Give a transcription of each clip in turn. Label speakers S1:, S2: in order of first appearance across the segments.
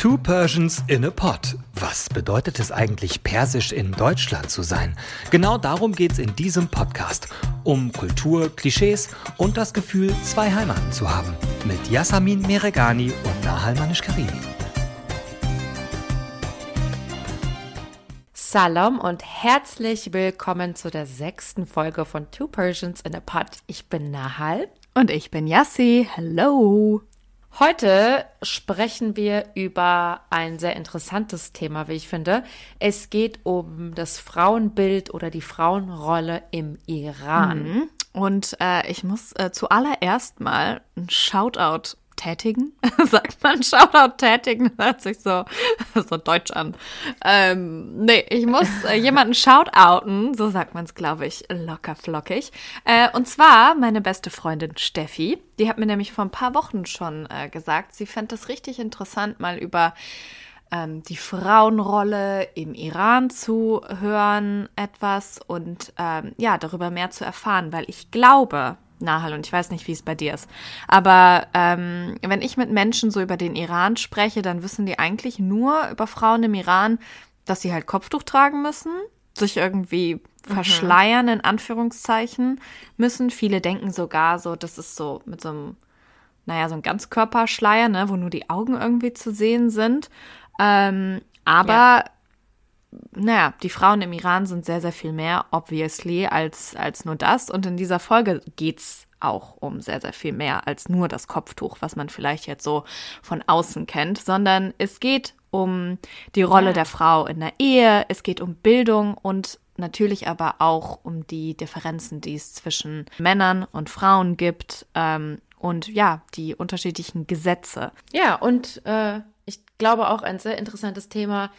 S1: Two Persians in a Pot. Was bedeutet es eigentlich, persisch in Deutschland zu sein? Genau darum geht es in diesem Podcast. Um Kultur, Klischees und das Gefühl, zwei Heimaten zu haben. Mit Yasamin Meregani und Nahal Manish-Karimi.
S2: Salam und herzlich willkommen zu der sechsten Folge von Two Persians in a Pot. Ich bin Nahal.
S3: Und ich bin Yassi. Hello.
S2: Heute sprechen wir über ein sehr interessantes Thema, wie ich finde. Es geht um das Frauenbild oder die Frauenrolle im Iran.
S3: Mhm. Und äh, ich muss äh, zuallererst mal ein Shoutout tätigen. Sagt man Shoutout tätigen? Hört sich so, so deutsch an. Ähm, nee, ich muss äh, jemanden shoutouten, so sagt man es, glaube ich, locker flockig. Äh, und zwar meine beste Freundin Steffi. Die hat mir nämlich vor ein paar Wochen schon äh, gesagt, sie fände das richtig interessant, mal über ähm, die Frauenrolle im Iran zu hören, etwas und ähm, ja, darüber mehr zu erfahren, weil ich glaube, Nahal und ich weiß nicht, wie es bei dir ist. Aber ähm, wenn ich mit Menschen so über den Iran spreche, dann wissen die eigentlich nur über Frauen im Iran, dass sie halt Kopftuch tragen müssen, sich irgendwie mhm. verschleiern, in Anführungszeichen, müssen. Viele denken sogar so, das ist so mit so einem, naja, so ein Ganzkörperschleier, ne, wo nur die Augen irgendwie zu sehen sind. Ähm, aber ja naja, die Frauen im Iran sind sehr, sehr viel mehr, obviously, als, als nur das. Und in dieser Folge geht's auch um sehr, sehr viel mehr als nur das Kopftuch, was man vielleicht jetzt so von außen kennt, sondern es geht um die Rolle der Frau in der Ehe, es geht um Bildung und natürlich aber auch um die Differenzen, die es zwischen Männern und Frauen gibt ähm, und ja, die unterschiedlichen Gesetze.
S2: Ja, und äh, ich glaube auch ein sehr interessantes Thema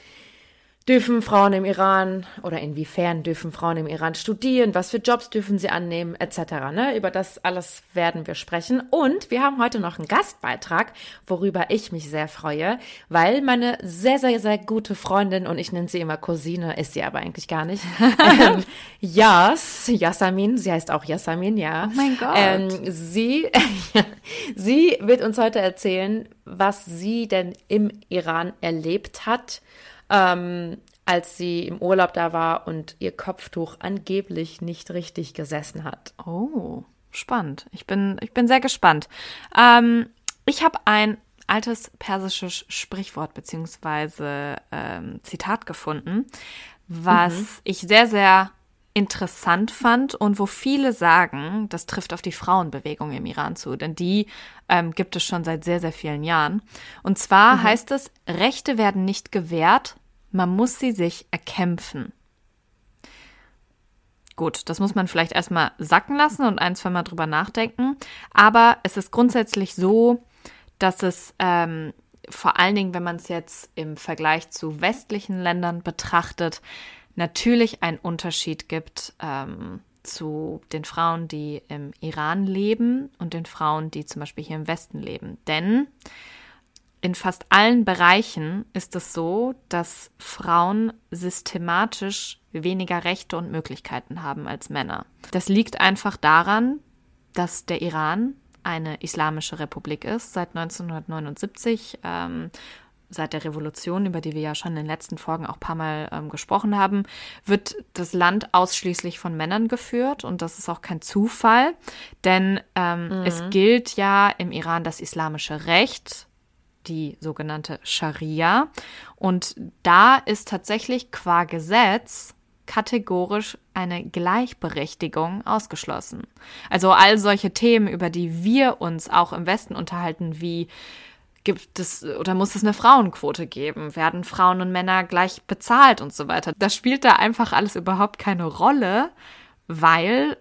S2: Dürfen Frauen im Iran oder inwiefern dürfen Frauen im Iran studieren? Was für Jobs dürfen sie annehmen? Etc. Ne? Über das alles werden wir sprechen. Und wir haben heute noch einen Gastbeitrag, worüber ich mich sehr freue, weil meine sehr, sehr, sehr gute Freundin, und ich nenne sie immer Cousine, ist sie aber eigentlich gar nicht, ähm, Yas, Yasamin, sie heißt auch Yasamin, ja.
S3: Oh mein Gott.
S2: Ähm, sie, sie wird uns heute erzählen, was sie denn im Iran erlebt hat ähm, als sie im Urlaub da war und ihr Kopftuch angeblich nicht richtig gesessen hat.
S3: Oh, spannend. Ich bin, ich bin sehr gespannt. Ähm, ich habe ein altes persisches Sprichwort beziehungsweise ähm, Zitat gefunden, was mhm. ich sehr, sehr interessant fand und wo viele sagen, das trifft auf die Frauenbewegung im Iran zu, denn die ähm, gibt es schon seit sehr, sehr vielen Jahren. Und zwar mhm. heißt es, Rechte werden nicht gewährt, man muss sie sich erkämpfen. Gut, das muss man vielleicht erstmal sacken lassen und ein, zwei Mal drüber nachdenken. Aber es ist grundsätzlich so, dass es ähm, vor allen Dingen, wenn man es jetzt im Vergleich zu westlichen Ländern betrachtet, natürlich einen Unterschied gibt ähm, zu den Frauen, die im Iran leben und den Frauen, die zum Beispiel hier im Westen leben. Denn in fast allen Bereichen ist es so, dass Frauen systematisch weniger Rechte und Möglichkeiten haben als Männer. Das liegt einfach daran, dass der Iran eine islamische Republik ist seit 1979. Ähm, seit der Revolution, über die wir ja schon in den letzten Folgen auch ein paar Mal ähm, gesprochen haben, wird das Land ausschließlich von Männern geführt und das ist auch kein Zufall, denn ähm, mhm. es gilt ja im Iran das islamische Recht die sogenannte Scharia. Und da ist tatsächlich qua Gesetz kategorisch eine Gleichberechtigung ausgeschlossen. Also all solche Themen, über die wir uns auch im Westen unterhalten, wie gibt es oder muss es eine Frauenquote geben? Werden Frauen und Männer gleich bezahlt und so weiter? Das spielt da einfach alles überhaupt keine Rolle, weil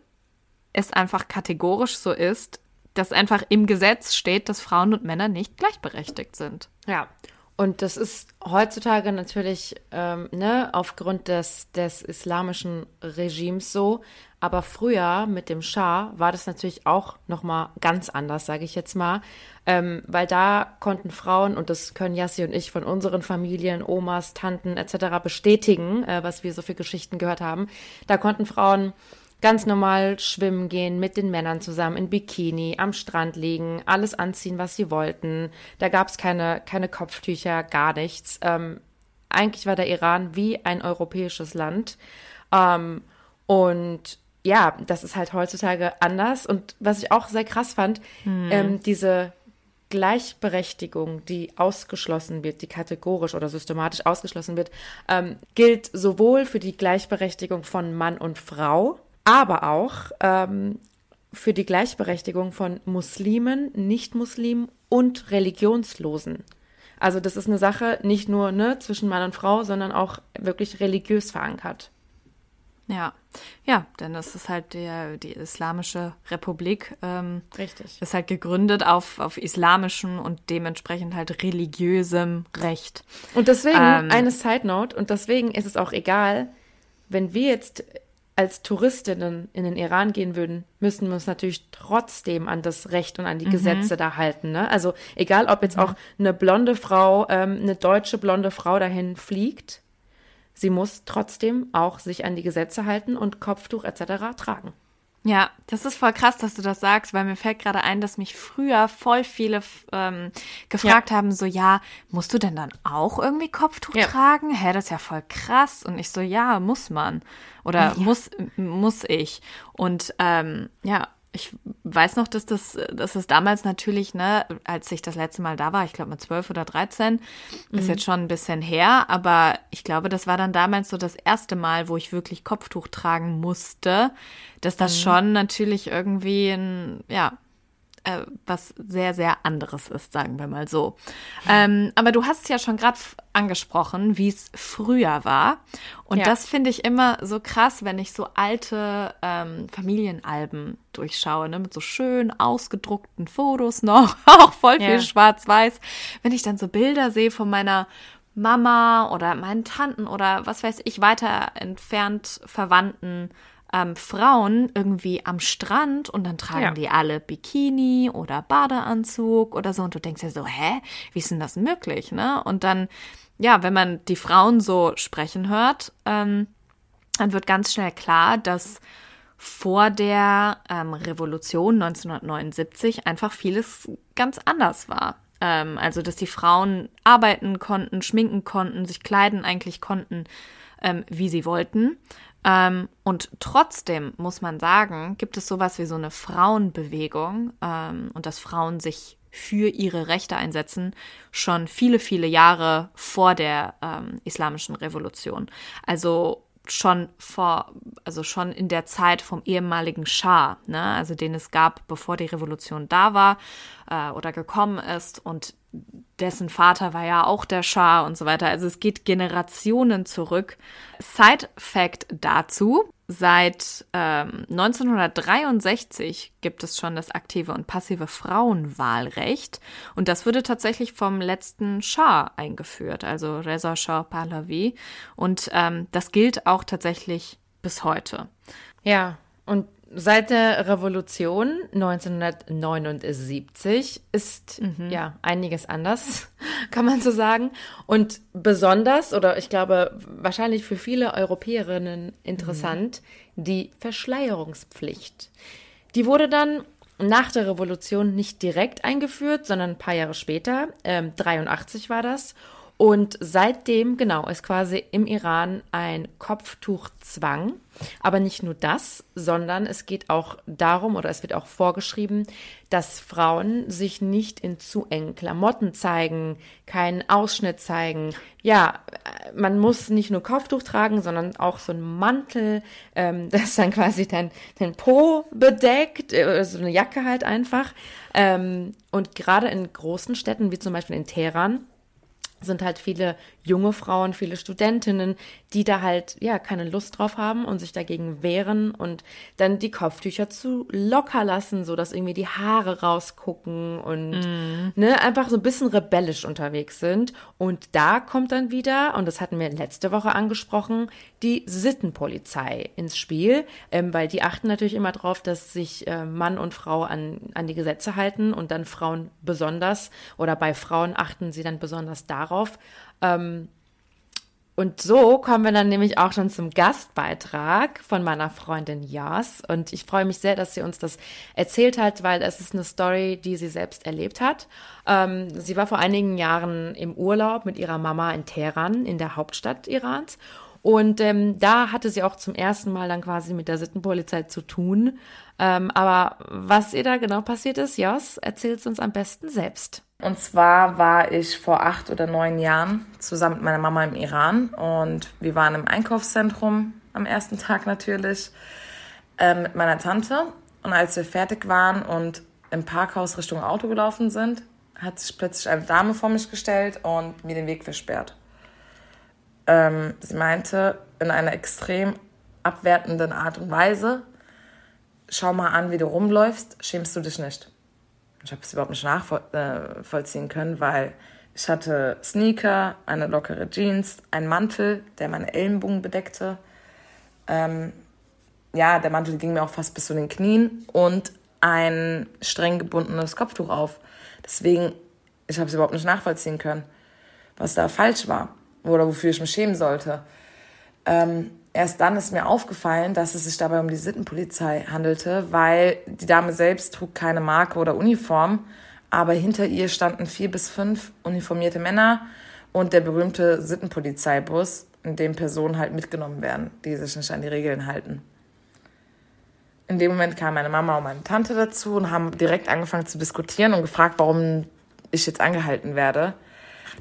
S3: es einfach kategorisch so ist, dass einfach im Gesetz steht, dass Frauen und Männer nicht gleichberechtigt sind.
S2: Ja. Und das ist heutzutage natürlich ähm, ne, aufgrund des, des islamischen Regimes so. Aber früher mit dem Schah war das natürlich auch nochmal ganz anders, sage ich jetzt mal. Ähm, weil da konnten Frauen, und das können Yassi und ich von unseren Familien, Omas, Tanten etc. bestätigen, äh, was wir so für Geschichten gehört haben, da konnten Frauen ganz normal schwimmen gehen mit den Männern zusammen in Bikini, am Strand liegen, alles anziehen, was sie wollten. Da gab es keine, keine Kopftücher, gar nichts. Ähm, eigentlich war der Iran wie ein europäisches Land. Ähm, und ja, das ist halt heutzutage anders. Und was ich auch sehr krass fand, hm. ähm, diese Gleichberechtigung, die ausgeschlossen wird, die kategorisch oder systematisch ausgeschlossen wird, ähm, gilt sowohl für die Gleichberechtigung von Mann und Frau, aber auch ähm, für die Gleichberechtigung von Muslimen, Nicht-Muslimen und Religionslosen. Also das ist eine Sache nicht nur ne, zwischen Mann und Frau, sondern auch wirklich religiös verankert.
S3: Ja, ja, denn das ist halt der, die Islamische Republik. Ähm,
S2: Richtig.
S3: Ist halt gegründet auf, auf islamischem und dementsprechend halt religiösem Recht.
S2: Und deswegen, ähm, eine Side Note, und deswegen ist es auch egal, wenn wir jetzt als Touristinnen in den Iran gehen würden, müssen wir uns natürlich trotzdem an das Recht und an die mhm. Gesetze da halten. Ne? Also egal, ob jetzt mhm. auch eine blonde Frau, ähm, eine deutsche blonde Frau dahin fliegt, sie muss trotzdem auch sich an die Gesetze halten und Kopftuch etc. tragen.
S3: Ja, das ist voll krass, dass du das sagst, weil mir fällt gerade ein, dass mich früher voll viele ähm, gefragt ja. haben, so ja, musst du denn dann auch irgendwie Kopftuch ja. tragen? Hä, das ist ja voll krass. Und ich so, ja, muss man. Oder ja. muss, muss ich. Und ähm, ja, ich weiß noch, dass das, dass das damals natürlich, ne, als ich das letzte Mal da war, ich glaube mit zwölf oder dreizehn, mhm. ist jetzt schon ein bisschen her, aber ich glaube, das war dann damals so das erste Mal, wo ich wirklich Kopftuch tragen musste, dass das mhm. schon natürlich irgendwie ein, ja, äh, was sehr, sehr anderes ist, sagen wir mal so. Ähm, aber du hast es ja schon gerade angesprochen, wie es früher war. Und ja. das finde ich immer so krass, wenn ich so alte ähm, Familienalben durchschaue, ne, mit so schön ausgedruckten Fotos noch, auch voll viel ja. schwarz-weiß. Wenn ich dann so Bilder sehe von meiner Mama oder meinen Tanten oder was weiß ich, weiter entfernt Verwandten, ähm, Frauen irgendwie am Strand und dann tragen ja. die alle Bikini oder Badeanzug oder so und du denkst ja so, hä, wie ist denn das möglich, ne? Und dann, ja, wenn man die Frauen so sprechen hört, ähm, dann wird ganz schnell klar, dass vor der ähm, Revolution 1979 einfach vieles ganz anders war. Ähm, also, dass die Frauen arbeiten konnten, schminken konnten, sich kleiden eigentlich konnten, ähm, wie sie wollten. Ähm, und trotzdem muss man sagen, gibt es sowas wie so eine Frauenbewegung ähm, und dass Frauen sich für ihre Rechte einsetzen, schon viele, viele Jahre vor der ähm, islamischen Revolution. Also schon vor, also schon in der Zeit vom ehemaligen Schah, ne, also den es gab, bevor die Revolution da war äh, oder gekommen ist und dessen Vater war ja auch der Schah und so weiter. Also es geht Generationen zurück. Side Fact dazu. Seit ähm, 1963 gibt es schon das aktive und passive Frauenwahlrecht und das wurde tatsächlich vom letzten Schah eingeführt, also Reza Shah Pahlavi und ähm, das gilt auch tatsächlich bis heute.
S2: Ja, und Seit der Revolution 1979 ist mhm. ja einiges anders, kann man so sagen. Und besonders, oder ich glaube wahrscheinlich für viele Europäerinnen interessant, mhm. die Verschleierungspflicht. Die wurde dann nach der Revolution nicht direkt eingeführt, sondern ein paar Jahre später, ähm, 83 war das. Und seitdem, genau, ist quasi im Iran ein Kopftuchzwang. Aber nicht nur das, sondern es geht auch darum oder es wird auch vorgeschrieben, dass Frauen sich nicht in zu engen Klamotten zeigen, keinen Ausschnitt zeigen. Ja, man muss nicht nur Kopftuch tragen, sondern auch so einen Mantel, ähm, das dann quasi dein, dein Po bedeckt, äh, so eine Jacke halt einfach. Ähm, und gerade in großen Städten, wie zum Beispiel in Teheran, sind halt viele junge Frauen, viele Studentinnen, die da halt ja keine Lust drauf haben und sich dagegen wehren und dann die Kopftücher zu locker lassen, so dass irgendwie die Haare rausgucken und mm. ne einfach so ein bisschen rebellisch unterwegs sind. Und da kommt dann wieder und das hatten wir letzte Woche angesprochen die Sittenpolizei ins Spiel, ähm, weil die achten natürlich immer drauf, dass sich äh, Mann und Frau an an die Gesetze halten und dann Frauen besonders oder bei Frauen achten sie dann besonders darauf ähm, Und so kommen wir dann nämlich auch schon zum Gastbeitrag von meiner Freundin Jas. Und ich freue mich sehr, dass sie uns das erzählt hat, weil es ist eine Story, die sie selbst erlebt hat. Ähm, sie war vor einigen Jahren im Urlaub mit ihrer Mama in Teheran, in der Hauptstadt Irans. Und ähm, da hatte sie auch zum ersten Mal dann quasi mit der Sittenpolizei zu tun. Ähm, aber was ihr da genau passiert ist, Jos, erzählt uns am besten selbst.
S4: Und zwar war ich vor acht oder neun Jahren zusammen mit meiner Mama im Iran und wir waren im Einkaufszentrum am ersten Tag natürlich äh, mit meiner Tante. Und als wir fertig waren und im Parkhaus Richtung Auto gelaufen sind, hat sich plötzlich eine Dame vor mich gestellt und mir den Weg versperrt. Ähm, sie meinte in einer extrem abwertenden Art und Weise, schau mal an, wie du rumläufst, schämst du dich nicht. Ich habe es überhaupt nicht nachvollziehen können, weil ich hatte Sneaker, eine lockere Jeans, einen Mantel, der meine Ellenbogen bedeckte. Ähm, ja, der Mantel ging mir auch fast bis zu den Knien und ein streng gebundenes Kopftuch auf. Deswegen, ich habe es überhaupt nicht nachvollziehen können, was da falsch war oder wofür ich mich schämen sollte. Ähm, Erst dann ist mir aufgefallen, dass es sich dabei um die Sittenpolizei handelte, weil die Dame selbst trug keine Marke oder Uniform, aber hinter ihr standen vier bis fünf uniformierte Männer und der berühmte Sittenpolizeibus, in dem Personen halt mitgenommen werden, die sich nicht an die Regeln halten. In dem Moment kam meine Mama und meine Tante dazu und haben direkt angefangen zu diskutieren und gefragt, warum ich jetzt angehalten werde.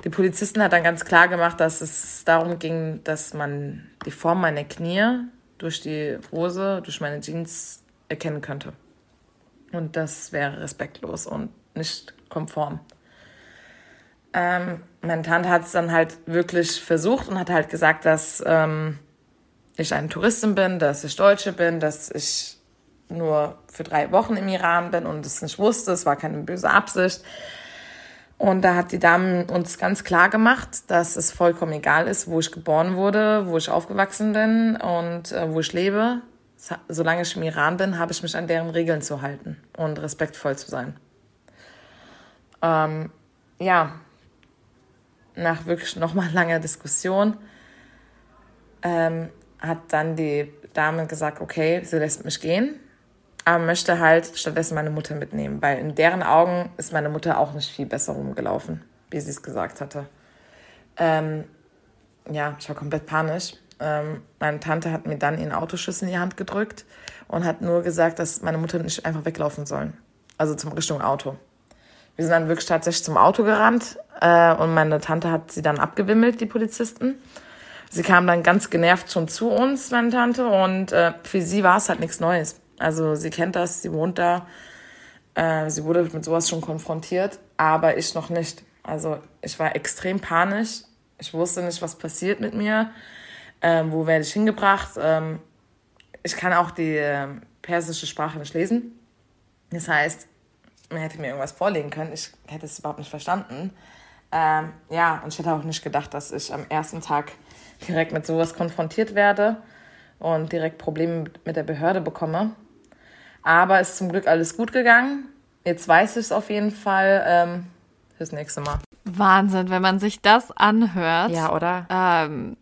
S4: Die Polizisten hat dann ganz klar gemacht, dass es darum ging, dass man die Form meiner Knie durch die Hose, durch meine Jeans erkennen könnte. Und das wäre respektlos und nicht konform. Ähm, meine Tante hat es dann halt wirklich versucht und hat halt gesagt, dass ähm, ich eine Touristin bin, dass ich Deutsche bin, dass ich nur für drei Wochen im Iran bin und es nicht wusste. Es war keine böse Absicht. Und da hat die Dame uns ganz klar gemacht, dass es vollkommen egal ist, wo ich geboren wurde, wo ich aufgewachsen bin und äh, wo ich lebe. Solange ich im Iran bin, habe ich mich an deren Regeln zu halten und respektvoll zu sein. Ähm, ja, nach wirklich nochmal langer Diskussion ähm, hat dann die Dame gesagt, okay, sie lässt mich gehen aber möchte halt stattdessen meine Mutter mitnehmen, weil in deren Augen ist meine Mutter auch nicht viel besser rumgelaufen, wie sie es gesagt hatte. Ähm, ja, ich war komplett panisch. Ähm, meine Tante hat mir dann ihren Autoschlüssel in die Hand gedrückt und hat nur gesagt, dass meine Mutter nicht einfach weglaufen sollen. Also zum Richtung Auto. Wir sind dann wirklich tatsächlich zum Auto gerannt äh, und meine Tante hat sie dann abgewimmelt, die Polizisten. Sie kam dann ganz genervt schon zu uns, meine Tante, und äh, für sie war es halt nichts Neues. Also sie kennt das, sie wohnt da. Äh, sie wurde mit sowas schon konfrontiert, aber ich noch nicht. Also ich war extrem panisch. Ich wusste nicht, was passiert mit mir. Ähm, wo werde ich hingebracht? Ähm, ich kann auch die äh, persische Sprache nicht lesen. Das heißt, man hätte mir irgendwas vorlegen können. Ich hätte es überhaupt nicht verstanden. Ähm, ja, und ich hätte auch nicht gedacht, dass ich am ersten Tag direkt mit sowas konfrontiert werde und direkt Probleme mit der Behörde bekomme. Aber ist zum Glück alles gut gegangen. Jetzt weiß ich es auf jeden Fall ähm, fürs nächste Mal.
S3: Wahnsinn, wenn man sich das anhört.
S2: Ja, oder?
S3: Ähm,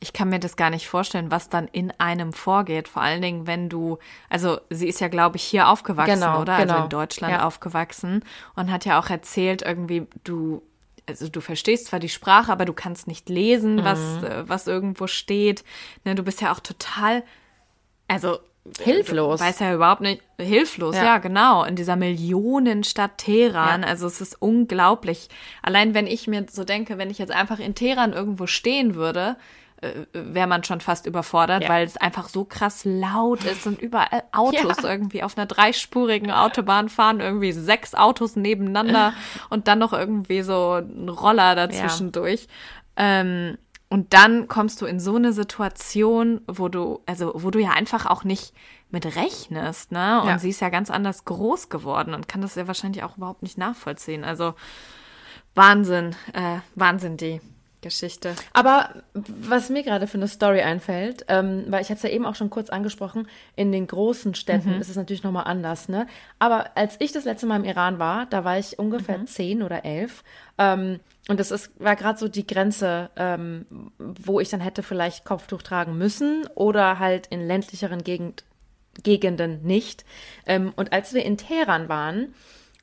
S3: ich kann mir das gar nicht vorstellen, was dann in einem vorgeht. Vor allen Dingen, wenn du, also sie ist ja, glaube ich, hier aufgewachsen,
S2: genau,
S3: oder?
S2: Genau.
S3: Also in Deutschland
S2: ja.
S3: aufgewachsen und hat ja auch erzählt, irgendwie, du, also du verstehst zwar die Sprache, aber du kannst nicht lesen, mhm. was, äh, was irgendwo steht. Ne, du bist ja auch total, also
S2: hilflos.
S3: Weiß ja überhaupt nicht, hilflos, ja. ja. genau, in dieser Millionenstadt Teheran. Ja. Also es ist unglaublich. Allein wenn ich mir so denke, wenn ich jetzt einfach in Teheran irgendwo stehen würde, äh, wäre man schon fast überfordert, ja. weil es einfach so krass laut ist und überall Autos irgendwie auf einer dreispurigen Autobahn fahren, irgendwie sechs Autos nebeneinander und dann noch irgendwie so ein Roller dazwischendurch. Ähm, und dann kommst du in so eine Situation, wo du, also wo du ja einfach auch nicht mit rechnest, ne? Und ja. sie ist ja ganz anders groß geworden und kann das ja wahrscheinlich auch überhaupt nicht nachvollziehen. Also Wahnsinn, äh, Wahnsinn, die Geschichte.
S2: Aber was mir gerade für eine Story einfällt, ähm, weil ich hatte es ja eben auch schon kurz angesprochen, in den großen Städten ist es natürlich nochmal anders, ne? Aber als ich das letzte Mal im Iran war, da war ich ungefähr zehn oder elf. Ähm, und das ist, war gerade so die Grenze, ähm, wo ich dann hätte vielleicht Kopftuch tragen müssen oder halt in ländlicheren Gegend, Gegenden nicht. Ähm, und als wir in Teheran waren,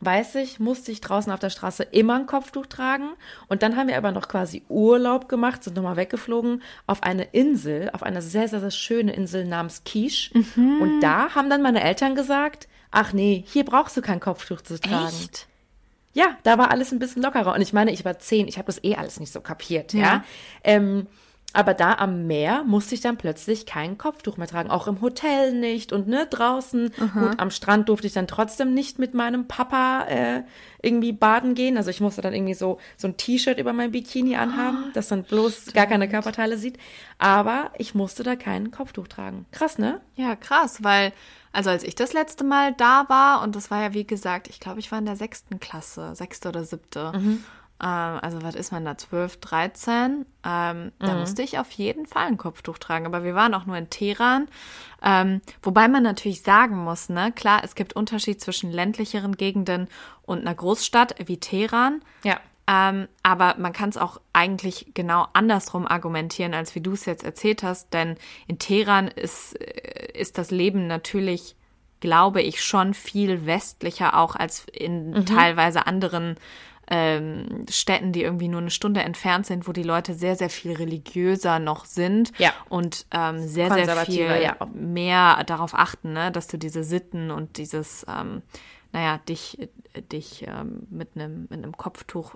S2: weiß ich, musste ich draußen auf der Straße immer ein Kopftuch tragen. Und dann haben wir aber noch quasi Urlaub gemacht, sind nochmal weggeflogen auf eine Insel, auf eine sehr, sehr, sehr schöne Insel namens Quiche. Und da haben dann meine Eltern gesagt, ach nee, hier brauchst du kein Kopftuch zu tragen.
S3: Echt?
S2: Ja, da war alles ein bisschen lockerer. Und ich meine, ich war zehn, ich habe das eh alles nicht so kapiert, ja.
S3: Ja.
S2: Ähm, aber da am Meer musste ich dann plötzlich kein Kopftuch mehr tragen. Auch im Hotel nicht und ne, draußen. Gut, am Strand durfte ich dann trotzdem nicht mit meinem Papa äh, irgendwie baden gehen. Also ich musste dann irgendwie so, so ein T-Shirt über mein Bikini anhaben, das dann bloß gar keine Körperteile sieht. Aber ich musste da kein Kopftuch tragen. Krass, ne?
S3: Ja, krass, weil, also als ich das letzte Mal da war, und das war ja wie gesagt, ich glaube, ich war in der sechsten Klasse, sechste oder siebte. Ähm, also was ist man da, 12, 13? Ähm, Da musste ich auf jeden Fall ein Kopftuch tragen. Aber wir waren auch nur in Teheran. Ähm, wobei man natürlich sagen muss, ne, klar, es gibt Unterschied zwischen ländlicheren Gegenden und einer Großstadt wie Teheran.
S2: Ja.
S3: Ähm, aber man kann es auch eigentlich genau andersrum argumentieren, als wie du es jetzt erzählt hast. Denn in Teheran ist, äh, ist das Leben natürlich, glaube ich, schon viel westlicher auch als in teilweise anderen ähm, Städten, die irgendwie nur eine Stunde entfernt sind, wo die Leute sehr, sehr viel religiöser noch sind
S2: Ja.
S3: und ähm, sehr, sehr viel
S2: ja.
S3: mehr darauf achten, ne, dass du diese Sitten und dieses, ähm, naja, dich, dich ähm, mit einem mit einem Kopftuch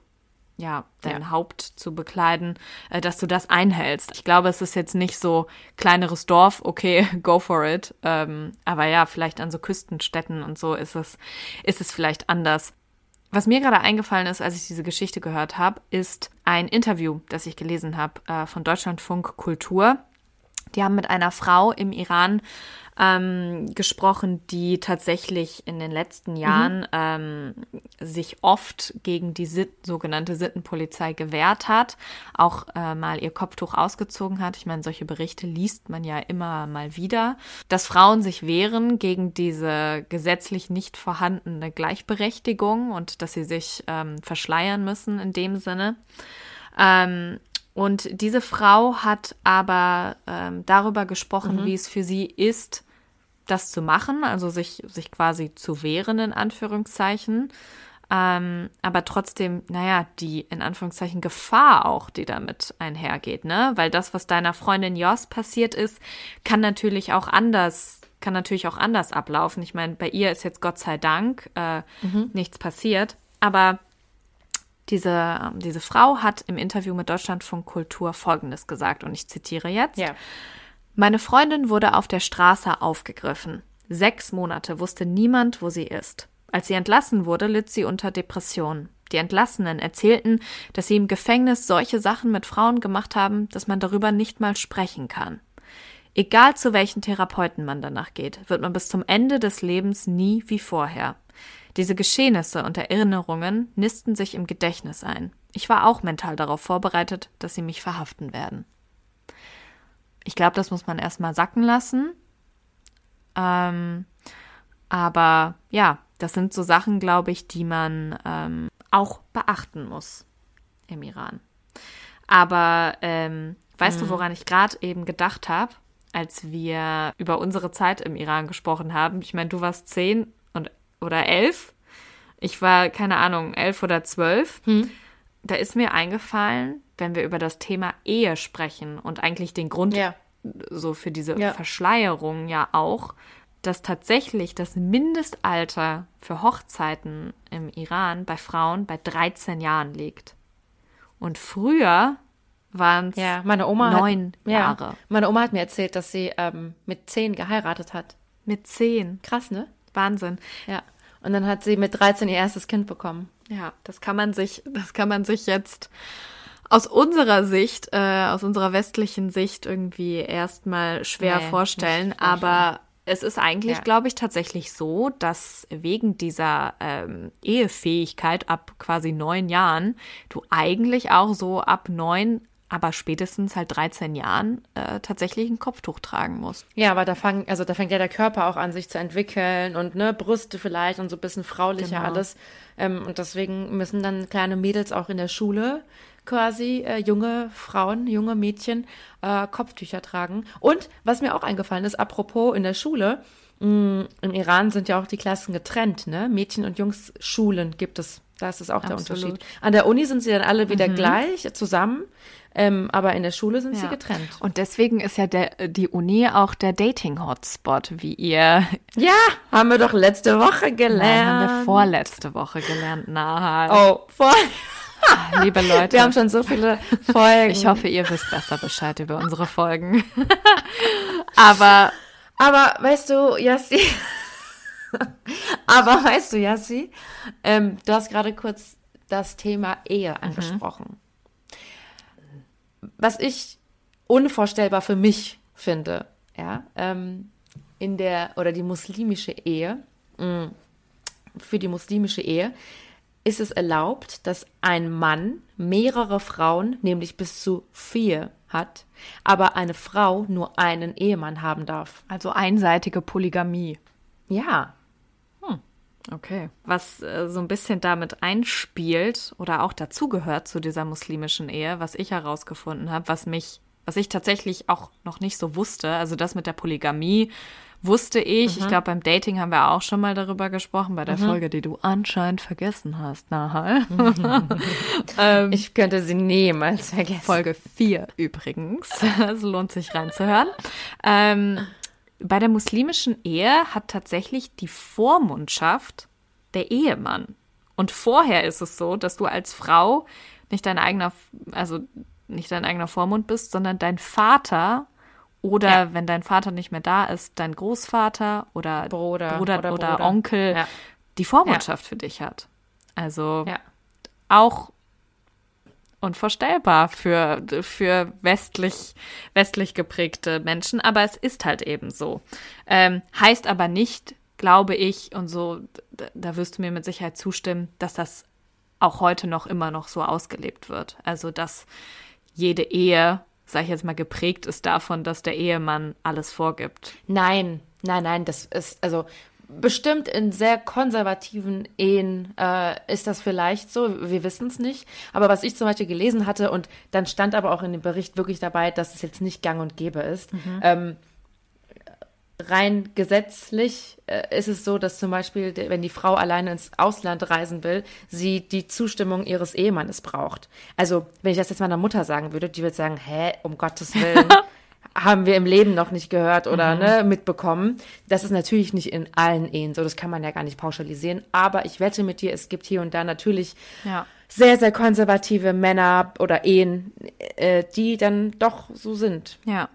S3: ja, dein
S2: Ja.
S3: Haupt zu bekleiden, äh, dass du das einhältst. Ich glaube, es ist jetzt nicht so kleineres Dorf, okay, go for it. Ähm, aber ja, vielleicht an so Küstenstädten und so ist es, ist es vielleicht anders. Was mir gerade eingefallen ist, als ich diese Geschichte gehört habe, ist ein Interview, das ich gelesen habe äh, von Deutschlandfunk Kultur. Die haben mit einer Frau im Iran ähm, gesprochen, die tatsächlich in den letzten Jahren ähm, sich oft gegen die Sit sogenannte Sittenpolizei gewehrt hat, auch äh, mal ihr Kopftuch ausgezogen hat. Ich meine, solche Berichte liest man ja immer mal wieder, dass Frauen sich wehren gegen diese gesetzlich nicht vorhandene Gleichberechtigung und dass sie sich ähm, verschleiern müssen in dem Sinne. Ähm, und diese Frau hat aber ähm, darüber gesprochen, wie es für sie ist, das zu machen, also sich, sich quasi zu wehren, in Anführungszeichen. Ähm, aber trotzdem, naja, die in Anführungszeichen Gefahr auch, die damit einhergeht, ne? Weil das, was deiner Freundin Jos passiert ist, kann natürlich auch anders, kann natürlich auch anders ablaufen. Ich meine, bei ihr ist jetzt Gott sei Dank äh, nichts passiert, aber diese, ähm, diese Frau hat im Interview mit Deutschlandfunk Kultur Folgendes gesagt und ich zitiere jetzt.
S2: Ja.
S3: Meine Freundin wurde auf der Straße aufgegriffen. Sechs Monate wusste niemand, wo sie ist. Als sie entlassen wurde, litt sie unter Depressionen. Die Entlassenen erzählten, dass sie im Gefängnis solche Sachen mit Frauen gemacht haben, dass man darüber nicht mal sprechen kann. Egal zu welchen Therapeuten man danach geht, wird man bis zum Ende des Lebens nie wie vorher. Diese Geschehnisse und Erinnerungen nisten sich im Gedächtnis ein. Ich war auch mental darauf vorbereitet, dass sie mich verhaften werden. Ich glaube, das muss man erstmal sacken lassen. Ähm, aber ja, das sind so Sachen, glaube ich, die man ähm, auch beachten muss im Iran. Aber ähm, weißt du, woran ich gerade eben gedacht habe, als wir über unsere Zeit im Iran gesprochen haben? Ich meine, du warst zehn und, oder elf. Ich war, keine Ahnung, elf oder zwölf. Da ist mir eingefallen, wenn wir über das Thema Ehe sprechen und eigentlich den Grund
S2: Ja.
S3: so für diese
S2: Ja.
S3: Verschleierung ja auch, dass tatsächlich das Mindestalter für Hochzeiten im Iran bei Frauen bei 13 Jahren liegt. Und früher waren es
S2: Ja, meine Oma
S3: neun
S2: hat, ja,
S3: Jahre.
S2: Meine Oma hat mir erzählt, dass sie ähm, mit zehn geheiratet hat.
S3: Mit zehn.
S2: Krass, ne?
S3: Wahnsinn.
S2: Ja. Und dann hat sie mit 13 ihr erstes Kind bekommen.
S3: Ja, das kann man sich, das kann man sich jetzt aus unserer Sicht, äh, aus unserer westlichen Sicht irgendwie erstmal schwer
S2: Nee,
S3: vorstellen. Aber es ist eigentlich,
S2: Ja.
S3: glaube ich, tatsächlich so, dass wegen dieser ähm, Ehefähigkeit ab quasi neun Jahren du eigentlich auch so ab neun aber spätestens halt 13 Jahren äh, tatsächlich ein Kopftuch tragen muss.
S2: Ja, aber da fang, also da fängt ja der Körper auch an, sich zu entwickeln und ne, Brüste vielleicht und so ein bisschen fraulicher
S3: Genau.
S2: alles. Ähm, und deswegen müssen dann kleine Mädels auch in der Schule quasi äh, junge Frauen, junge Mädchen äh, Kopftücher tragen. Und was mir auch eingefallen ist, apropos in der Schule, mh, im Iran sind ja auch die Klassen getrennt, ne? Mädchen- und Jungs-Schulen gibt es. Da ist es auch der
S3: Absolut.
S2: Unterschied. An der Uni sind sie dann alle wieder gleich zusammen, ähm, aber in der Schule sind sie
S3: Ja.
S2: getrennt.
S3: Und deswegen ist ja der, die Uni auch der Dating-Hotspot, wie ihr
S2: Ja, haben wir doch letzte Woche gelernt.
S3: Nein, haben wir vorletzte Woche gelernt, Nahal.
S2: Oh, vor.
S3: Liebe Leute,
S2: Wir haben schon so viele Folgen.
S3: ich hoffe, ihr wisst besser Bescheid über unsere Folgen. Aber
S2: Aber weißt du, Yassi. Aber weißt du, Yassi, ähm, du hast gerade kurz das Thema Ehe angesprochen. Was ich unvorstellbar für mich finde, ja, ähm, in der, oder die muslimische Ehe, mh, für die muslimische Ehe, ist es erlaubt, dass ein Mann mehrere Frauen, nämlich bis zu vier, hat, aber eine Frau nur einen Ehemann haben darf.
S3: also einseitige Polygamie.
S2: Ja,
S3: Okay. Was äh, so ein bisschen damit einspielt oder auch dazugehört zu dieser muslimischen Ehe, was ich herausgefunden habe, was mich, was ich tatsächlich auch noch nicht so wusste, also das mit der Polygamie wusste ich. Ich glaube, beim Dating haben wir auch schon mal darüber gesprochen, bei der Folge, die du anscheinend vergessen hast, Nahal.
S2: ich könnte sie niemals vergessen.
S3: Folge 4 übrigens. Es lohnt sich reinzuhören. Ähm, bei der muslimischen Ehe hat tatsächlich die Vormundschaft der Ehemann. Und vorher ist es so, dass du als Frau nicht dein eigener, also nicht dein eigener Vormund bist, sondern dein Vater oder
S2: Ja.
S3: wenn dein Vater nicht mehr da ist, dein Großvater oder
S2: Bruder
S3: Bruder
S2: oder
S3: oder,
S2: Bruder.
S3: Onkel
S2: Ja.
S3: die Vormundschaft für dich hat. Also
S2: Ja.
S3: auch unvorstellbar für, für westlich, westlich geprägte Menschen, aber es ist halt eben so. Ähm, heißt aber nicht, glaube ich, und so, da, wirst du mir mit Sicherheit zustimmen, dass das auch heute noch immer noch so ausgelebt wird. Also, dass jede Ehe, sag ich jetzt mal, geprägt ist davon, dass der Ehemann alles vorgibt.
S2: Nein, nein, nein, das ist, also bestimmt in sehr konservativen Ehen äh, ist das vielleicht so, wir wissen es nicht. Aber was ich zum Beispiel gelesen hatte, und dann stand aber auch in dem Bericht wirklich dabei, dass es jetzt nicht gang und gäbe ist, ähm, rein gesetzlich äh, ist es so, dass zum Beispiel, wenn die Frau alleine ins Ausland reisen will, sie die Zustimmung ihres Ehemannes braucht. Also, wenn ich das jetzt meiner Mutter sagen würde, die würde sagen, hä, um Gottes Willen, haben wir im Leben noch nicht gehört oder ne, mitbekommen. Das ist natürlich nicht in allen Ehen so, das kann man ja gar nicht pauschalisieren. Aber ich wette mit dir, es gibt hier und da natürlich
S3: Ja.
S2: sehr, sehr konservative Männer oder Ehen, äh, die dann doch so sind.
S3: Ja.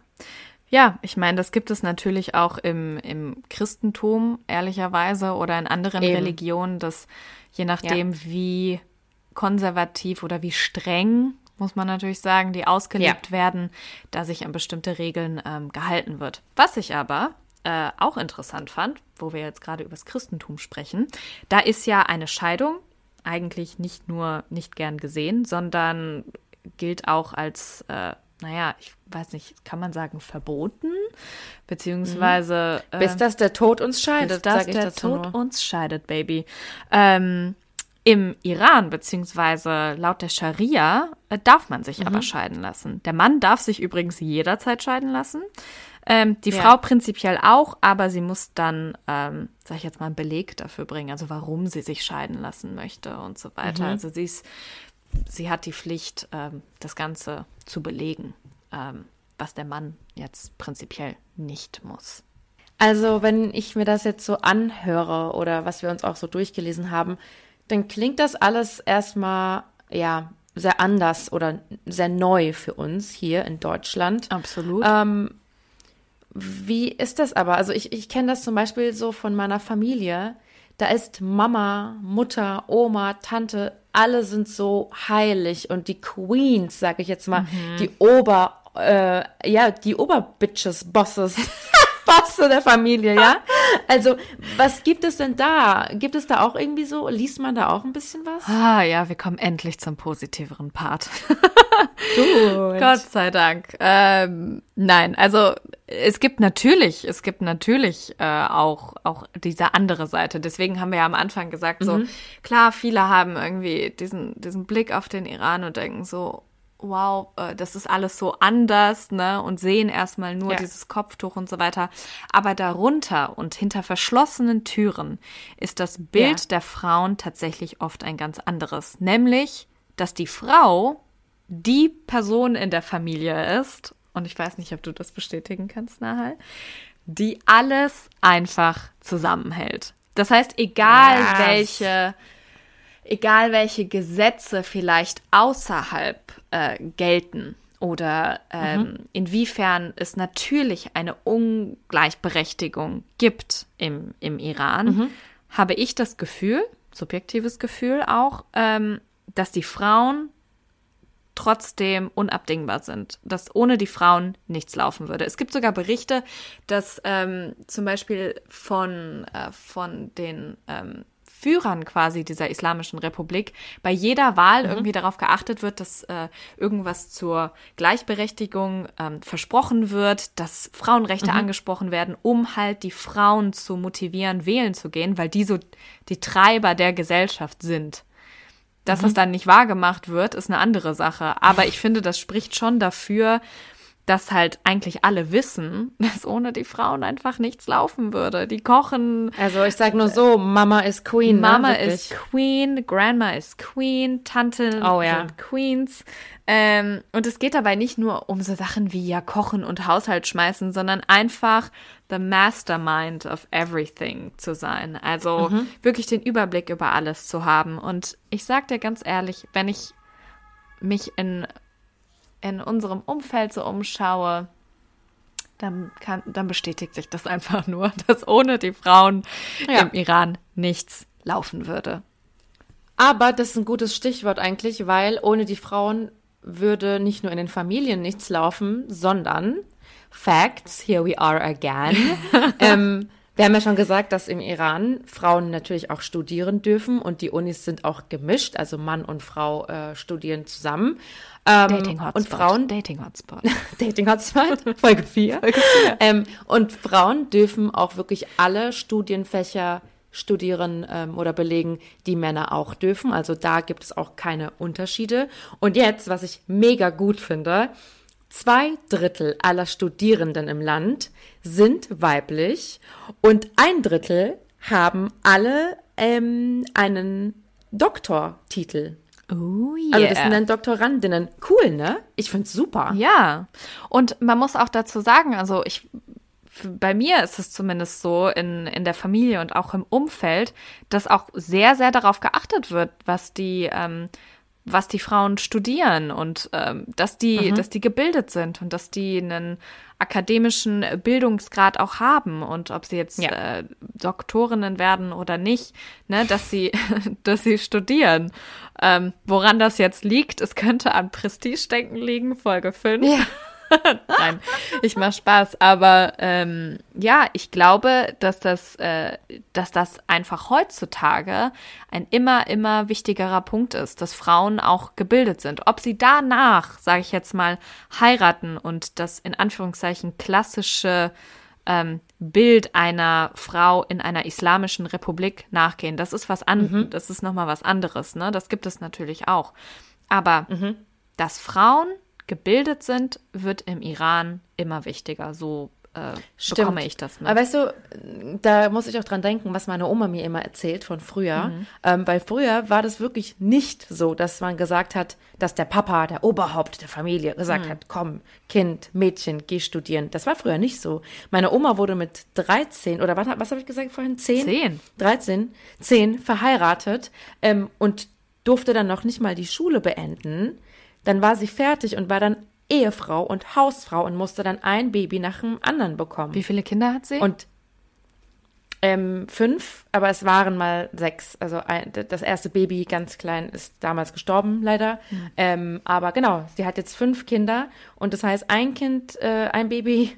S3: Ja, ich meine, das gibt es natürlich auch im, im Christentum, ehrlicherweise, oder in anderen
S2: Eben.
S3: Religionen, dass je nachdem, wie konservativ oder wie streng, muss man natürlich sagen, die ausgelebt werden, da sich an bestimmte Regeln ähm, gehalten wird. Was ich aber äh, auch interessant fand, wo wir jetzt gerade über das Christentum sprechen, da ist ja eine Scheidung eigentlich nicht nur nicht gern gesehen, sondern gilt auch als, äh, naja, ich weiß nicht, kann man sagen, verboten, beziehungsweise äh,
S2: Bis dass der Tod uns scheidet,
S3: bis das
S2: sag ich
S3: der Tod
S2: nur.
S3: uns scheidet, Baby. Ähm, Im Iran, beziehungsweise laut der Scharia, äh, darf man
S2: Mhm.
S3: sich aber scheiden lassen. Der Mann darf sich übrigens jederzeit scheiden lassen. Ähm, die
S2: Ja.
S3: Frau prinzipiell auch, aber sie muss dann, ähm, sag ich jetzt mal, einen Beleg dafür bringen, also warum sie sich scheiden lassen möchte und so weiter.
S2: Mhm.
S3: Also sie ist, sie hat die Pflicht, ähm, das Ganze zu belegen, ähm, was der Mann jetzt prinzipiell nicht muss.
S2: Also, wenn ich mir das jetzt so anhöre oder was wir uns auch so durchgelesen haben, dann klingt das alles erstmal, ja, sehr anders oder sehr neu für uns hier in Deutschland.
S3: Absolut.
S2: Ähm, wie ist das aber? Also ich, ich kenne das zum Beispiel so von meiner Familie. Da ist Mama, Mutter, Oma, Tante, alle sind so heilig und die Queens, sage ich jetzt mal, die Ober, äh, ja, die Oberbitches, Bosses, Passt zu der Familie, ja? Also, was gibt es denn da? Gibt es da auch irgendwie so, liest man da auch ein bisschen was?
S3: Ah ja, wir kommen endlich zum positiveren Part.
S2: Gut.
S3: Gott sei Dank. Ähm, nein, also es gibt natürlich, es gibt natürlich äh, auch, auch diese andere Seite. Deswegen haben wir ja am Anfang gesagt, so klar, viele haben irgendwie diesen, diesen Blick auf den Iran und denken so, wow, äh, das ist alles so anders, ne? Und sehen erstmal nur
S2: Ja.
S3: dieses Kopftuch und so weiter. Aber darunter und hinter verschlossenen Türen ist das Bild
S2: Ja.
S3: der Frauen tatsächlich oft ein ganz anderes. Nämlich, dass die Frau die Person in der Familie ist, und ich weiß nicht, ob du das bestätigen kannst, Nahal, die alles einfach zusammenhält. Das heißt, egal
S2: Yes.
S3: welche, egal welche Gesetze vielleicht außerhalb äh, gelten oder ähm, inwiefern es natürlich eine Ungleichberechtigung gibt im, im Iran, habe ich das Gefühl, subjektives Gefühl auch, ähm, dass die Frauen trotzdem unabdingbar sind, dass ohne die Frauen nichts laufen würde. Es gibt sogar Berichte, dass ähm, zum Beispiel von, äh, von den ähm, Führern quasi dieser Islamischen Republik bei jeder Wahl irgendwie darauf geachtet wird, dass äh, irgendwas zur Gleichberechtigung ähm, versprochen wird, dass Frauenrechte angesprochen werden, um halt die Frauen zu motivieren, wählen zu gehen, weil die so die Treiber der Gesellschaft sind. Dass das dann nicht wahrgemacht wird, ist eine andere Sache. Aber ich finde, das spricht schon dafür, dass halt eigentlich alle wissen, dass ohne die Frauen einfach nichts laufen würde. Die kochen,
S2: Also, ich sag nur so, Mama ist Queen.
S3: Mama
S2: ne?
S3: ist Queen, Grandma ist Queen, Tanten
S2: Oh ja.
S3: sind Queens. Ähm, und es geht dabei nicht nur um so Sachen wie ja Kochen und Haushalt schmeißen, sondern einfach the mastermind of everything zu sein. Also
S2: Mhm.
S3: wirklich den Überblick über alles zu haben. Und ich sag dir ganz ehrlich, wenn ich mich in, in unserem Umfeld so umschaue, dann, kann, dann bestätigt sich das einfach nur, dass ohne die Frauen
S2: Ja.
S3: im Iran nichts laufen würde.
S2: Aber das ist ein gutes Stichwort eigentlich, weil ohne die Frauen würde nicht nur in den Familien nichts laufen, sondern Facts, here we are again. ähm, wir haben ja schon gesagt, dass im Iran Frauen natürlich auch studieren dürfen und die Unis sind auch gemischt, also Mann und Frau äh, studieren zusammen. Ähm,
S3: Dating Hotspot.
S2: und Frauen
S3: Dating Hotspot.
S2: Dating Hotspot, Folge 4. ähm, und Frauen dürfen auch wirklich alle Studienfächer studieren ähm, oder belegen, die Männer auch dürfen. Also da gibt es auch keine Unterschiede. Und jetzt, was ich mega gut finde, zwei Drittel aller Studierenden im Land sind weiblich und ein Drittel haben alle ähm, einen Doktortitel.
S3: Oh yeah.
S2: Also das sind dann Doktorandinnen. Cool, ne? Ich find's super.
S3: ja. Und man muss auch dazu sagen, also ich bei mir ist es zumindest so in, in der Familie und auch im Umfeld, dass auch sehr, sehr darauf geachtet wird, was die, ähm, was die Frauen studieren und ähm, dass die, dass die gebildet sind und dass die einen akademischen Bildungsgrad auch haben und ob sie jetzt
S2: Ja.
S3: äh, Doktorinnen werden oder nicht, ne, dass sie, dass sie studieren. Ähm, woran das jetzt liegt, es könnte an Prestigedenken liegen, Folge 5.
S2: Ja.
S3: Nein, ich mach Spaß. Aber ähm, ja, ich glaube, dass das, äh, dass das einfach heutzutage ein immer, immer wichtigerer Punkt ist, dass Frauen auch gebildet sind. Ob sie danach, sage ich jetzt mal, heiraten und das in Anführungszeichen klassische ähm, Bild einer Frau in einer islamischen Republik nachgehen. Das ist was an, das ist nochmal was anderes, ne? Das gibt es natürlich auch. Aber dass Frauen gebildet sind, wird im Iran immer wichtiger. So äh, bekomme ich das mit.
S2: Aber weißt du, da muss ich auch dran denken, was meine Oma mir immer erzählt von früher.
S3: Mhm.
S2: Ähm, weil früher war das wirklich nicht so, dass man gesagt hat, dass der Papa, der Oberhaupt der Familie, gesagt
S3: Mhm.
S2: hat, komm, Kind, Mädchen, geh studieren. Das war früher nicht so. Meine Oma wurde mit 13 oder was, was habe ich gesagt vorhin? 10?
S3: Zehn.
S2: 13, 10 verheiratet ähm, und durfte dann noch nicht mal die Schule beenden. Dann war sie fertig und war dann Ehefrau und Hausfrau und musste dann ein Baby nach dem anderen bekommen.
S3: Wie viele Kinder hat sie?
S2: Und ähm, fünf, aber es waren mal sechs. Also ein, das erste Baby, ganz klein, ist damals gestorben, leider. Ähm, aber genau, sie hat jetzt fünf Kinder und das heißt, ein Kind, äh, ein Baby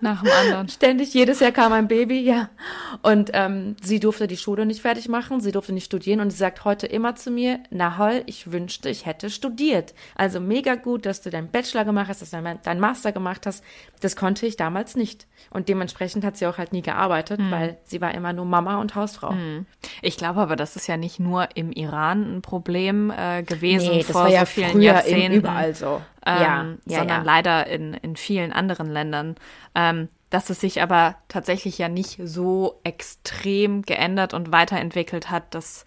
S3: Nach dem anderen.
S2: Ständig, jedes Jahr kam ein Baby, ja. Und ähm, sie durfte die Schule nicht fertig machen, sie durfte nicht studieren und sie sagt heute immer zu mir, Nahol, ich wünschte, ich hätte studiert. Also mega gut, dass du deinen Bachelor gemacht hast, dass du deinen Master gemacht hast. Das konnte ich damals nicht. Und dementsprechend hat sie auch halt nie gearbeitet,
S3: Hm.
S2: weil sie war immer nur Mama und Hausfrau.
S3: Ich glaube aber, das ist ja nicht nur im Iran ein Problem äh, gewesen
S2: Nee, das
S3: vor
S2: war ja
S3: so vielen
S2: früher
S3: Jahrzehnten.
S2: überall so.
S3: Ähm,
S2: ja, ja,
S3: sondern
S2: ja.
S3: leider in, in vielen anderen Ländern. Ähm, dass es sich aber tatsächlich ja nicht so extrem geändert und weiterentwickelt hat, dass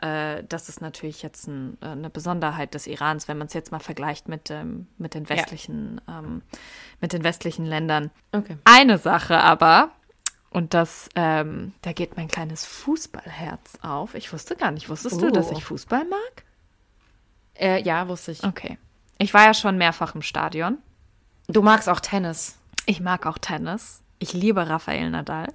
S3: äh, das ist natürlich jetzt ein, äh, eine Besonderheit des Irans, wenn man es jetzt mal vergleicht mit, ähm, mit den westlichen, ähm, mit den westlichen Ländern.
S2: Okay.
S3: Eine Sache aber, und das, ähm, da geht mein kleines Fußballherz auf. Ich wusste gar nicht, wusstest du, dass
S2: Oh.
S3: ich Fußball mag?
S2: Äh, ja, wusste ich.
S3: Okay. Ich war ja schon mehrfach im Stadion.
S2: Du magst auch Tennis.
S3: Ich mag auch Tennis. Ich liebe Rafael Nadal.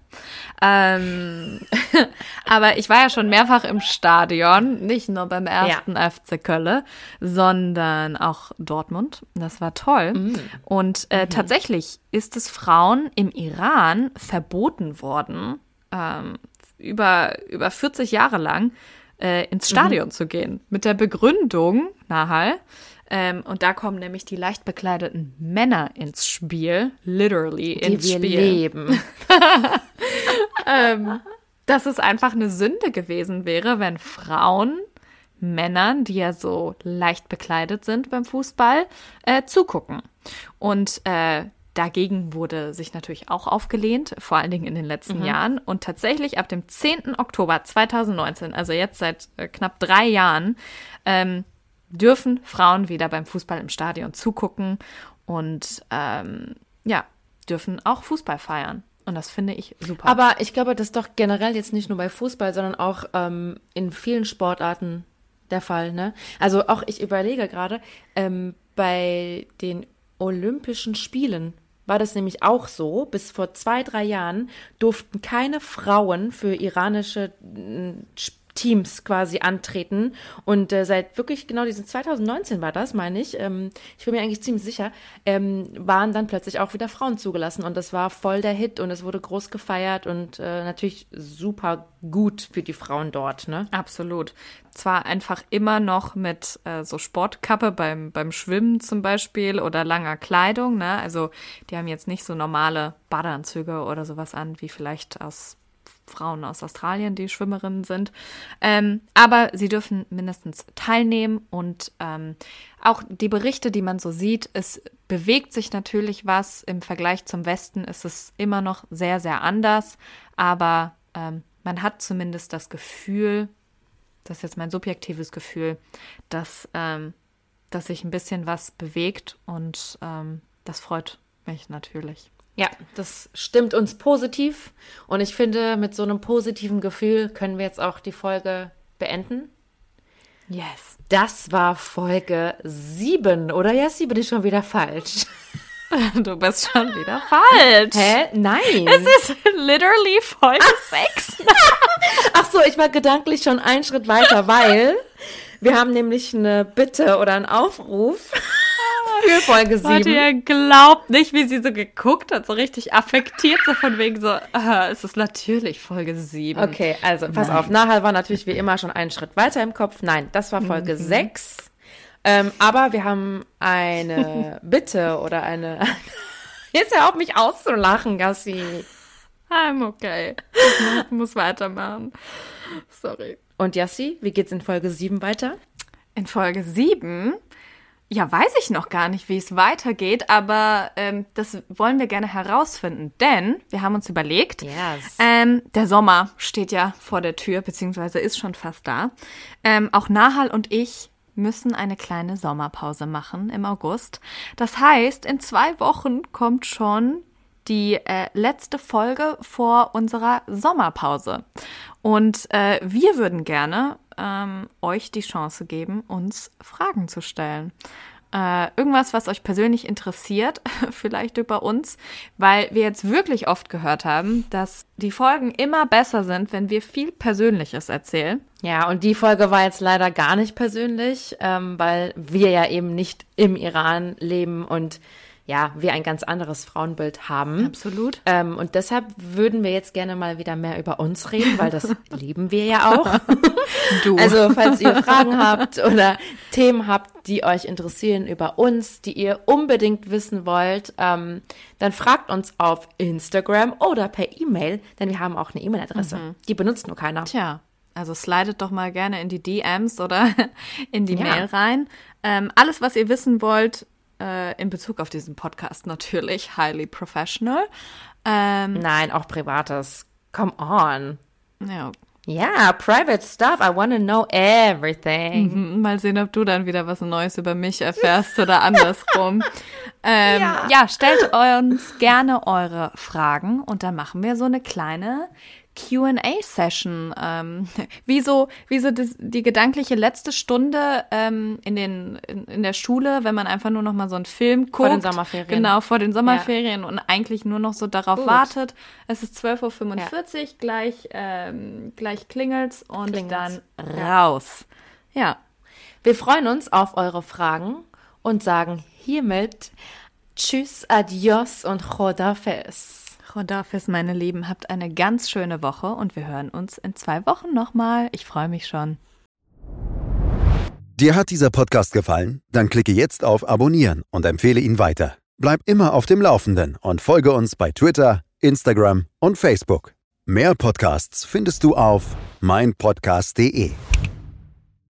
S3: Ähm, aber ich war ja schon mehrfach im Stadion, nicht nur beim ersten FC Kölle, sondern auch Dortmund. Das war toll. Und äh, tatsächlich ist es Frauen im Iran verboten worden, ähm, über, über 40 Jahre lang äh, ins Stadion zu gehen. Mit der Begründung, Nahal, ähm, und da kommen nämlich die leicht bekleideten Männer ins Spiel, literally
S2: Die
S3: ins
S2: wir
S3: Spiel.
S2: leben.
S3: Dass es einfach eine Sünde gewesen wäre, wenn Frauen Männern, die ja so leicht bekleidet sind beim Fußball, äh, zugucken. Und äh, dagegen wurde sich natürlich auch aufgelehnt, vor allen Dingen in den letzten Jahren. Und tatsächlich ab dem 10. Oktober 2019, also jetzt seit äh, knapp drei Jahren, ähm, dürfen Frauen wieder beim Fußball im Stadion zugucken und ähm, ja, dürfen auch Fußball feiern. Und das finde ich super.
S2: Aber ich glaube, das ist doch generell jetzt nicht nur bei Fußball, sondern auch ähm, in vielen Sportarten der Fall. Ne? Also auch ich überlege gerade, ähm, bei den Olympischen Spielen war das nämlich auch so. Bis vor zwei, drei Jahren durften keine Frauen für iranische äh, Teams quasi antreten. Und äh, seit wirklich genau diesen 2019 war das, meine ich, ähm, ich bin mir eigentlich ziemlich sicher, ähm, waren dann plötzlich auch wieder Frauen zugelassen. Und das war voll der Hit und es wurde groß gefeiert und äh, natürlich super gut für die Frauen dort. Ne?
S3: Absolut. Zwar einfach immer noch mit äh, so Sportkappe beim, beim Schwimmen zum Beispiel oder langer Kleidung, ne? Also die haben jetzt nicht so normale Badeanzüge oder sowas an, wie vielleicht aus Frauen aus Australien, die Schwimmerinnen sind. Ähm, aber sie dürfen mindestens teilnehmen und ähm, auch die Berichte, die man so sieht, es bewegt sich natürlich was. Im Vergleich zum Westen ist es immer noch sehr, sehr anders, aber ähm, man hat zumindest das Gefühl, das ist jetzt mein subjektives Gefühl, dass, ähm, dass sich ein bisschen was bewegt und ähm, das freut mich natürlich.
S2: Ja, das stimmt uns positiv. Und ich finde, mit so einem positiven Gefühl können wir jetzt auch die Folge beenden.
S3: Yes.
S2: Das war Folge 7, oder? Jessie, bin ich schon wieder falsch?
S3: Du bist schon wieder falsch.
S2: Hä? Nein.
S3: Es ist literally Folge 6.
S2: Ach so, ich war gedanklich schon einen Schritt weiter, weil wir haben nämlich eine Bitte oder einen Aufruf für Folge
S3: Leute,
S2: 7.
S3: ihr glaubt nicht, wie sie so geguckt hat, so richtig affektiert, so von wegen so, äh, es ist natürlich Folge 7.
S2: Okay, also pass auf. Nahal war natürlich wie immer schon einen Schritt weiter im Kopf. Nein, das war Folge
S3: Mhm.
S2: 6. Ähm, aber wir haben eine Bitte oder eine. Jetzt hör auf, mich auszulachen, Gassi.
S3: I'm okay. Ich muss weitermachen. Sorry.
S2: Und Yassi, wie geht's in Folge 7 weiter?
S3: In Folge 7, ja, weiß ich noch gar nicht, wie es weitergeht, aber ähm, das wollen wir gerne herausfinden, denn wir haben uns überlegt,
S2: Yes.
S3: ähm, der Sommer steht ja vor der Tür, beziehungsweise ist schon fast da. Ähm, auch Nahal und ich müssen eine kleine Sommerpause machen im August. Das heißt, in zwei Wochen kommt schon die äh, letzte Folge vor unserer Sommerpause. Und äh, wir würden gerne ähm, euch die Chance geben, uns Fragen zu stellen. Äh, irgendwas, was euch persönlich interessiert, vielleicht über uns, weil wir jetzt wirklich oft gehört haben, dass die Folgen immer besser sind, wenn wir viel Persönliches erzählen.
S2: Ja, und die Folge war jetzt leider gar nicht persönlich, ähm, weil wir ja eben nicht im Iran leben und ja, wir ein ganz anderes Frauenbild haben.
S3: Absolut.
S2: Ähm, und deshalb würden wir jetzt gerne mal wieder mehr über uns reden, weil das lieben wir ja auch.
S3: Du.
S2: Also, falls ihr Fragen habt oder Themen habt, die euch interessieren über uns, die ihr unbedingt wissen wollt, ähm, dann fragt uns auf Instagram oder per E-Mail, denn wir haben auch eine E-Mail-Adresse. Die benutzt nur keiner.
S3: Tja, also slidet doch mal gerne in die DMs oder in die
S2: Ja.
S3: Mail rein. Ähm, alles, was ihr wissen wollt, äh, in Bezug auf diesen Podcast natürlich, highly professional. Ähm,
S2: Nein, auch privates. Come on.
S3: ja,
S2: Ja, private stuff. I want to know everything.
S3: Mhm, Mal sehen, ob du dann wieder was Neues über mich erfährst oder andersrum. ähm, ja. stellt uns gerne eure Fragen und dann machen wir so eine kleine QA-Session. Ähm, wie so, wie so das, die gedankliche letzte Stunde ähm, in, den, in, in der Schule, wenn man einfach nur noch mal so einen Film guckt.
S2: Vor den Sommerferien.
S3: Genau, vor den Sommerferien und eigentlich nur noch so darauf
S2: Gut.
S3: wartet. Es ist 12.45 Uhr, gleich, ähm, gleich klingelt's und
S2: Klingelt's.
S3: dann raus. Ja.
S2: Wir freuen uns auf eure Fragen und sagen hiermit Tschüss, Adios und Chodafes.
S3: Rodafis, meine Lieben, habt eine ganz schöne Woche und wir hören uns in zwei Wochen nochmal. Ich freue mich schon.
S5: Dir hat dieser Podcast gefallen? Dann klicke jetzt auf Abonnieren und empfehle ihn weiter. Bleib immer auf dem Laufenden und folge uns bei Twitter, Instagram und Facebook. Mehr Podcasts findest du auf meinpodcast.de.